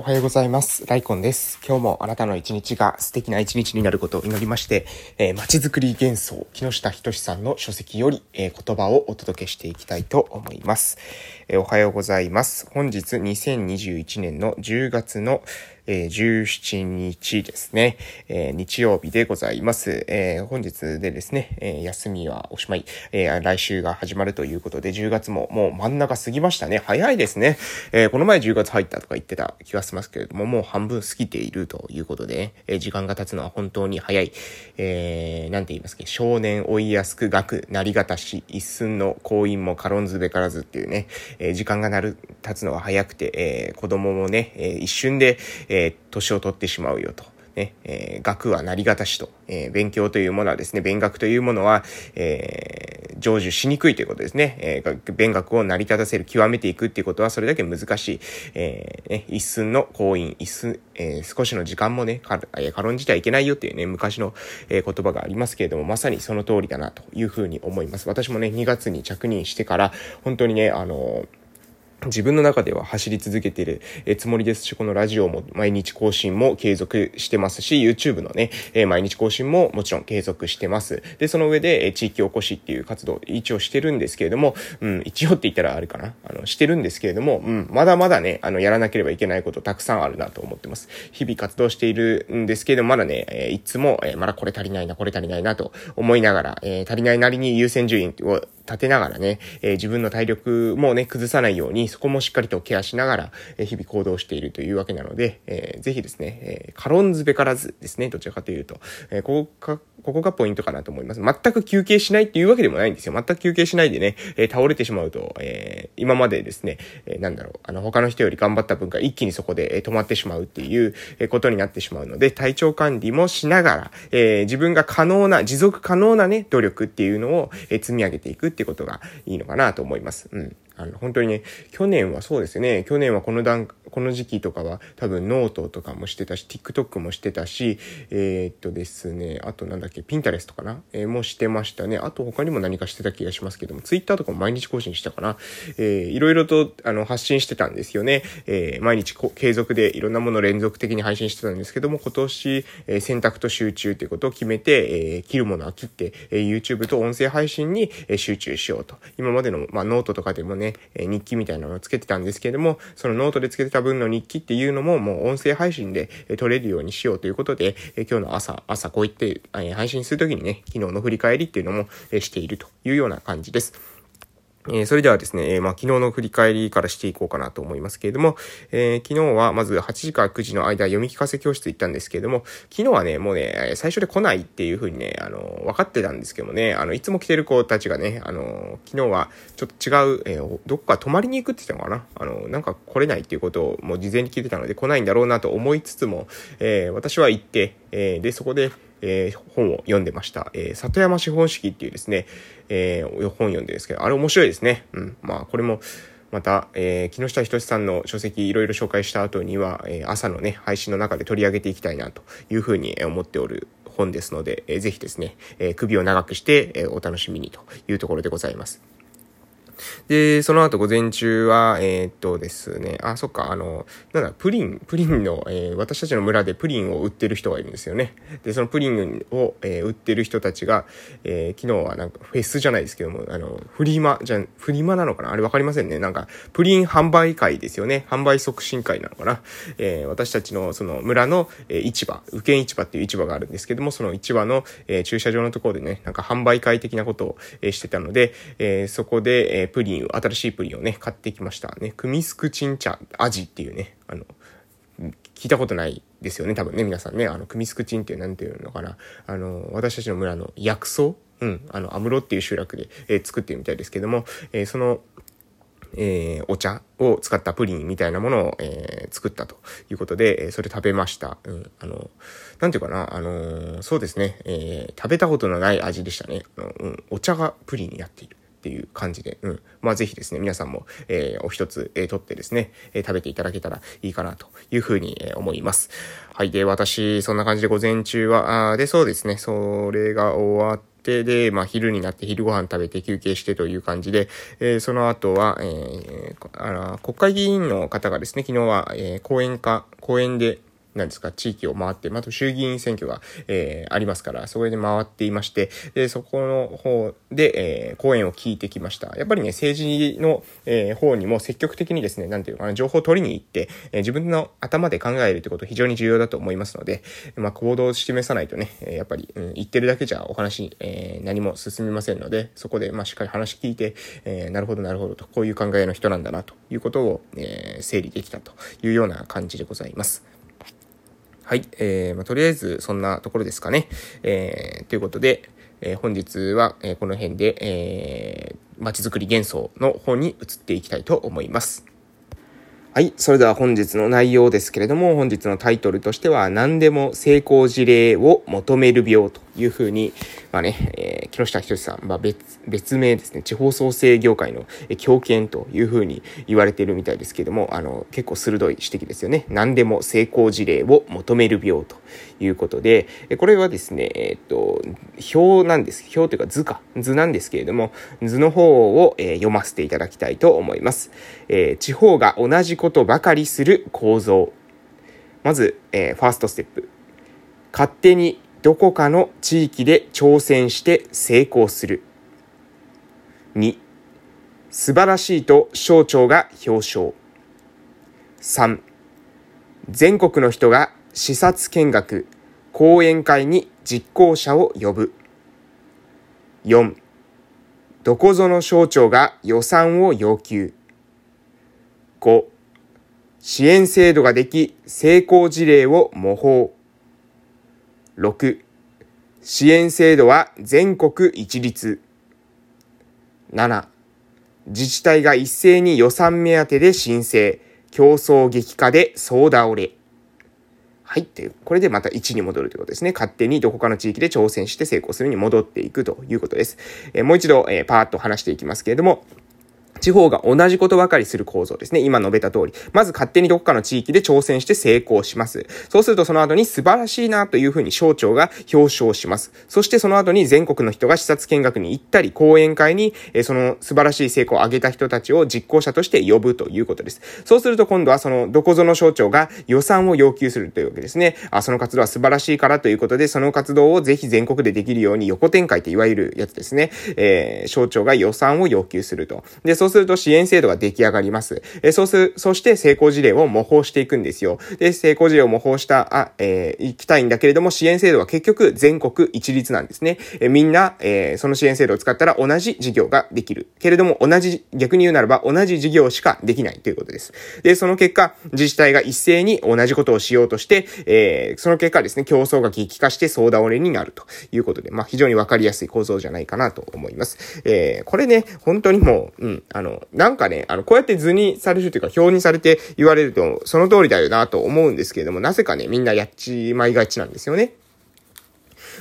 おはようございます。ライコンです。今日もあなたの一日が素敵な一日になることを祈りまして、えー、街づくり幻想、木下仁さんの書籍より、えー、言葉をお届けしていきたいと思います、えー、おはようございます。本日2021年の10月の、えー、17日ですね、えー、日曜日でございます。えー、本日でですね、え休みはおしまい、え来週が始まるということで、10月ももう真ん中過ぎましたね。早いですね。えこの前10月入ったとか言ってた気がしますけれども、もう半分過ぎているということで、え時間が経つのは本当に早い。えー、なんて言いますか、少年追いやすく学、なりがたし、一寸の婚姻も軽んずべからずっていうね、え時間がなる、経つのは早くて、え子供もね、え一瞬で、ええー、年を取ってしまうよと。ね、えー、学はなりがたしと、えー、勉強というものはですね、勉学というものは、えー、成就しにくいということですね。えー、勉学を成り立たせる、極めていくっていうことはそれだけ難しい。えー、ね、一寸の行員、一寸、えー、少しの時間もね、か、え、軽んじてはいけないよっていうね、昔の、えー、言葉がありますけれども、まさにその通りだなというふうに思います。私もね、2月に着任してから、本当にね、あのー自分の中では走り続けているつもりですし、このラジオも毎日更新も継続してますし、YouTube のね、毎日更新ももちろん継続してます。で、その上で地域おこしっていう活動、一応してるんですけれども、うん、一応って言ったらあれかな、あの、してるんですけれども、うん、まだまだね、あの、やらなければいけないことたくさんあるなと思ってます。日々活動しているんですけれども、まだね、いつも、まだこれ足りないな、これ足りないなと思いながら、え足りないなりに優先順位を立てながらね、え自分の体力もね、崩さないように、そこもしっかりとケアしながら、え日々行動しているというわけなので、えー、ぜひですね、えー、カロンズべからずですね、どちらかというと、えー、ここか、ここがポイントかなと思います。全く休憩しないっていうわけでもないんですよ。全く休憩しないでね、えー、倒れてしまうと、えー、今までですね、えー、なんだろう、あの、他の人より頑張った分が一気にそこで、え、止まってしまうっていう、え、ことになってしまうので、体調管理もしながら、えー、自分が可能な、持続可能なね、努力っていうのを、えー、積み上げていくっていうことがいいのかなと思います。うん。あの、本当にね、去年はそうですね、去年はこの段、この時期とかは多分ノートとかもしてたし、TikTok もしてたし、えー、っとですね、あとなんだっけ、ピンタレスとかな、えー、もしてましたね。あと他にも何かしてた気がしますけども、Twitter とかも毎日更新したかな？えー、いろいろとあの発信してたんですよね。えー、毎日継続でいろんなもの連続的に配信してたんですけども、今年、えー、選択と集中ということを決めて、えー、切るものは切って、えー、YouTube と音声配信に、集中しようと。今までの、まあ、ノートとかでもね、え日記みたいなのをつけてたんですけれども、そのノートでつけてた分の日記っていうのももう音声配信で録れるようにしようということで、え今日の朝、朝こう言って、え配信するときにね、昨日の振り返りっていうのもえしているというような感じです。え、それではですね、え、まあ、昨日の振り返りからしていこうかなと思いますけれども、えー、昨日はまず8時から9時の間読み聞かせ教室行ったんですけれども、昨日はね、もうね、最初で来ないっていう風にね、あの、分かってたんですけどもね、あの、いつも来てる子たちがね、あの、昨日はちょっと違う、えどっか泊まりに行くって言ったのかな？あの、なんか来れないっていうことをもう事前に聞いてたので来ないんだろうなと思いつつも、え私は行って、えで、そこで、えー、本を読んでました。えー、里山資本式っていうですね、えー、本読んでですけど、あれ面白いですね。うん。まあ、これも、また、えー、木下仁さんの書籍いろいろ紹介した後には、えー、朝のね、配信の中で取り上げていきたいなというふうに思っておる本ですので、えー、ぜひですね、えー、首を長くして、えー、お楽しみにというところでございます。で、その後午前中は、えー、っとですね、あ、そっか、あの、なんだ、プリン、プリンの、えー、私たちの村でプリンを売ってる人がいるんですよね。で、そのプリンを、えー、売ってる人たちが、え昨日はなんかフェスじゃないですけども、あの、フリマ、じゃ、フリマなのかな？あれわかりませんね。なんか、プリン販売会ですよね。販売促進会なのかな？え私たちのその村の、え市場、右県市場っていう市場があるんですけども、その市場の、え駐車場のところでね、なんか販売会的なことを、えしてたので、えそこで、えプリン、新しいプリンをね、買ってきました。ね、クミスクチン茶味っていうね、あの、聞いたことないですよね、多分ね、皆さんね。あの、クミスクチンって何ていうのかな。あの、私たちの村の薬草？うん、あの、アムロっていう集落で、えー、作ってるみたいですけども、えー、その、えー、お茶を使ったプリンみたいなものを、えー、作ったということで、えー、それ食べました。うん、あの、なんていうかな、あのー、そうですね、えー、食べたことのない味でしたね。あのうん、お茶がプリンになっている。っていう感じで、うん。まあぜひですね、皆さんも、えー、お一つ、えー、取ってですね、えー、食べていただけたらいいかなというふうに、えー、思います。はい。で、私、そんな感じで午前中は、あで、そうですね、それが終わって、で、まあ、昼になって昼ご飯食べて休憩してという感じで、えー、その後は、えー、あ、国会議員の方がですね、昨日は、えー、講演か、講演で、なんですか、地域を回って、また衆議院選挙が、えー、ありますから、そこで回っていまして、で、そこの方で、えー、講演を聞いてきました。やっぱりね、政治の、えー、方にも積極的にですね、なんていうかな、情報を取りに行って、えー、自分の頭で考えるってこと非常に重要だと思いますので、まあ、行動を示さないとね、やっぱり、うん、言ってるだけじゃお話、えー、何も進みませんので、そこで、まあ、しっかり話聞いて、えー、なるほど、なるほどと、こういう考えの人なんだな、ということを、えー、整理できたというような感じでございます。はい。えー、まあ、とりあえずそんなところですかね。えー、ということで、えー、本日は、えー、この辺で、えー、街づくり幻想の方に移っていきたいと思います。はい。それでは本日の内容ですけれども、本日のタイトルとしては、何でも成功事例を求める病というふうに、まあね、えー、木下仁さん、まあ別、別名ですね、地方創生業界の強権というふうに言われているみたいですけども、あの、結構鋭い指摘ですよね。何でも成功事例を求める病ということで、これはですね、えっ、と、表なんです。表というか図か。図なんですけれども、図の方を、えー、読ませていただきたいと思います。えー、地方が同じことばかりする構造。まず、えー、ファーストステップ。勝手にどこかの地域で挑戦して成功する。2、素晴らしいと省庁が表彰。3、全国の人が視察見学、講演会に実行者を呼ぶ。4、どこぞの省庁が予算を要求。5、支援制度ができ、成功事例を模倣。6、支援制度は全国一律。7、自治体が一斉に予算目当てで申請、競争激化で総倒れ。はい。ってこれでまた1に戻るということですね。勝手にどこかの地域で挑戦して成功するに戻っていくということです。え、もう一度、え、パーッと話していきますけれども、地方が同じことばかりする構造ですね。今述べた通り。まず勝手にどこかの地域で挑戦して成功します。そうするとその後に素晴らしいなというふうに省庁が表彰します。そしてその後に全国の人が視察見学に行ったり、講演会に、えその素晴らしい成功を上げた人たちを実行者として呼ぶということです。そうすると今度はそのどこぞの省庁が予算を要求するというわけですね。あ、その活動は素晴らしいからということで、その活動をぜひ全国でできるように横展開っていわゆるやつですね。えー、省庁が予算を要求すると。で、そうそうすると支援制度が出来上がります。えそうする、そして成功事例を模倣していくんですよ。で、成功事例を模倣した、あ、えー、行きたいんだけれども、支援制度は結局全国一律なんですね。えみんな、えー、その支援制度を使ったら同じ事業ができる。けれども、同じ、逆に言うならば同じ事業しかできないということです。で、その結果、自治体が一斉に同じことをしようとして、えー、その結果ですね、競争が激化して総倒れになるということで、まあ、非常にわかりやすい構造じゃないかなと思います。えー、これね、本当にもう、うん、ああの、なんかね、あの、こうやって図にされるというか、表にされて言われると、その通りだよなと思うんですけれども、なぜかね、みんなやっちまいがちなんですよね。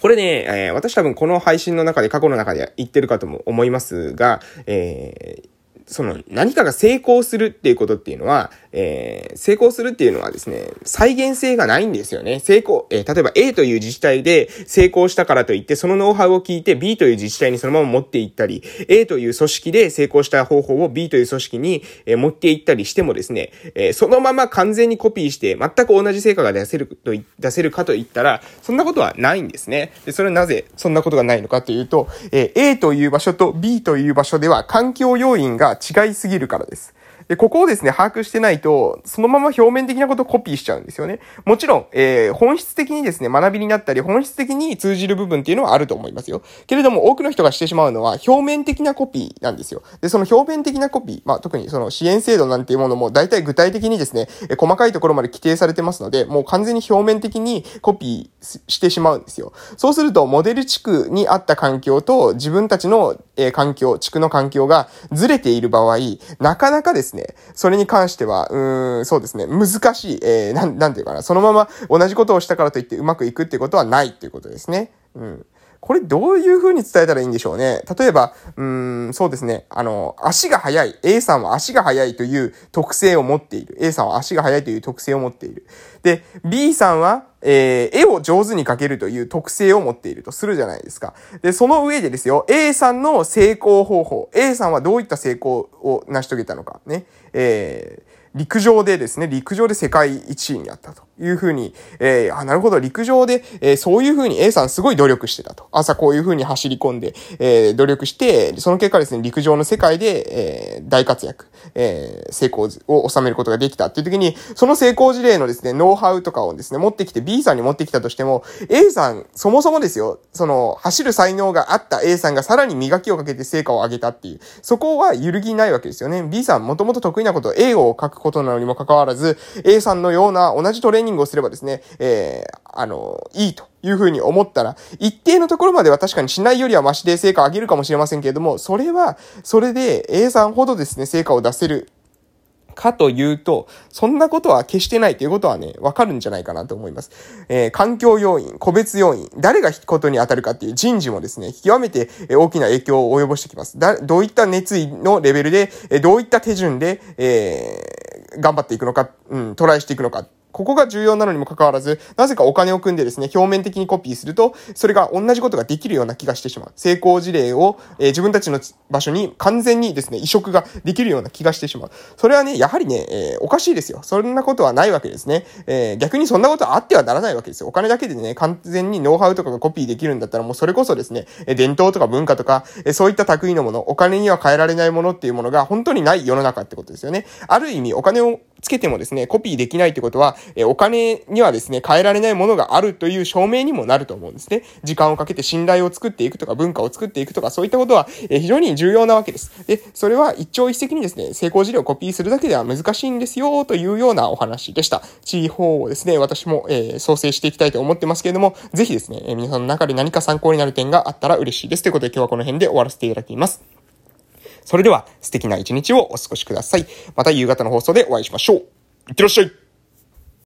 これね、えー、私多分この配信の中で、過去の中で言ってるかとも思いますが、えー、その何かが成功するっていうことっていうのは、えー、成功するっていうのはですね、再現性がないんですよね。成功、えー、例えば A という自治体で成功したからといって、そのノウハウを聞いて B という自治体にそのまま持っていったり、A という組織で成功した方法を B という組織に、えー、持っていったりしてもですね、えー、そのまま完全にコピーして全く同じ成果が出せると、出せるかといったら、そんなことはないんですね。で、それはなぜそんなことがないのかというと、えー、A という場所と B という場所では環境要因が違いすぎるからです。で、ここをですね、把握してないと、そのまま表面的なことをコピーしちゃうんですよね。もちろん、えー、本質的にですね、学びになったり、本質的に通じる部分っていうのはあると思いますよ。けれども、多くの人がしてしまうのは、表面的なコピーなんですよ。で、その表面的なコピー、まあ、特にその支援制度なんていうものも、大体具体的にですね、え細かいところまで規定されてますので、もう完全に表面的にコピーしてしまうんですよ。そうすると、モデル地区にあった環境と、自分たちの、え、環境、地区の環境がずれている場合、なかなかですね、ねそれに関しては、うーん、そうですね、難しい、えー、なん、なんていうかな、そのまま同じことをしたからといってうまくいくっていうことはないっていうことですね。うん。これどういう風に伝えたらいいんでしょうね？例えば、うーん、そうですね。あの、足が速い。A さんは足が速いという特性を持っている。A さんは足が速いという特性を持っている。で、B さんは、えー、絵を上手に描けるという特性を持っているとするじゃないですか。で、その上でですよ、A さんの成功方法。A さんはどういった成功を成し遂げたのか。ね。えー陸上でですね、陸上で世界一位になったというふうに、えー、あ、なるほど、陸上で、えー、そういうふうに A さんすごい努力してたと。朝こういうふうに走り込んで、えー、努力して、その結果ですね、陸上の世界で、えー、大活躍、えー、成功を収めることができたっていう時に、その成功事例のですね、ノウハウとかをですね、持ってきて B さんに持ってきたとしても、A さん、そもそもですよ、その、走る才能があった A さんがさらに磨きをかけて成果を上げたっていう、そこは揺るぎないわけですよね。B さん、もともと得意なこと、A を書くことなのにもかかわらず、A さんのような同じトレーニングイニングをすればですね、えー、あの、いいというふうに思ったら、一定のところまでは確かにしないよりはマシで成果を上げるかもしれませんけれども、それは、それで A さんほどですね、成果を出せるかというと、そんなことは決してないということはね、わかるんじゃないかなと思います。えー、環境要因、個別要因、誰が引くことに当たるかっていう人事もですね、極めて大きな影響を及ぼしてきます。だ、どういった熱意のレベルで、どういった手順で、えー、頑張っていくのか、うん、トライしていくのかここが重要なのにもかかわらず、なぜかお金を組んでですね、表面的にコピーすると、それが同じことができるような気がしてしまう。成功事例を、えー、自分たちの場所に完全にですね、移植ができるような気がしてしまう。それはね、やはりね、えー、おかしいですよ。そんなことはないわけですね。えー、逆にそんなことあってはならないわけですよ。お金だけでね、完全にノウハウとかがコピーできるんだったら、もうそれこそですね、伝統とか文化とか、そういった匠のもの、お金には変えられないものっていうものが本当にない世の中ってことですよね。ある意味、お金をつけてもですね、コピーできないってことは、えお金にはですね、変えられないものがあるという証明にもなると思うんですね。時間をかけて信頼を作っていくとか、文化を作っていくとか、そういったことは、え非常に重要なわけです。で、それは一朝一夕にですね、成功事例をコピーするだけでは難しいんですよ、というようなお話でした。地方をですね、私も、え、創生していきたいと思ってますけれども、ぜひですね、え皆さんの中で何か参考になる点があったら嬉しいです。ということで今日はこの辺で終わらせていただきます。それでは素敵な一日をお過ごしください。また夕方の放送でお会いしましょう。いってらっしゃい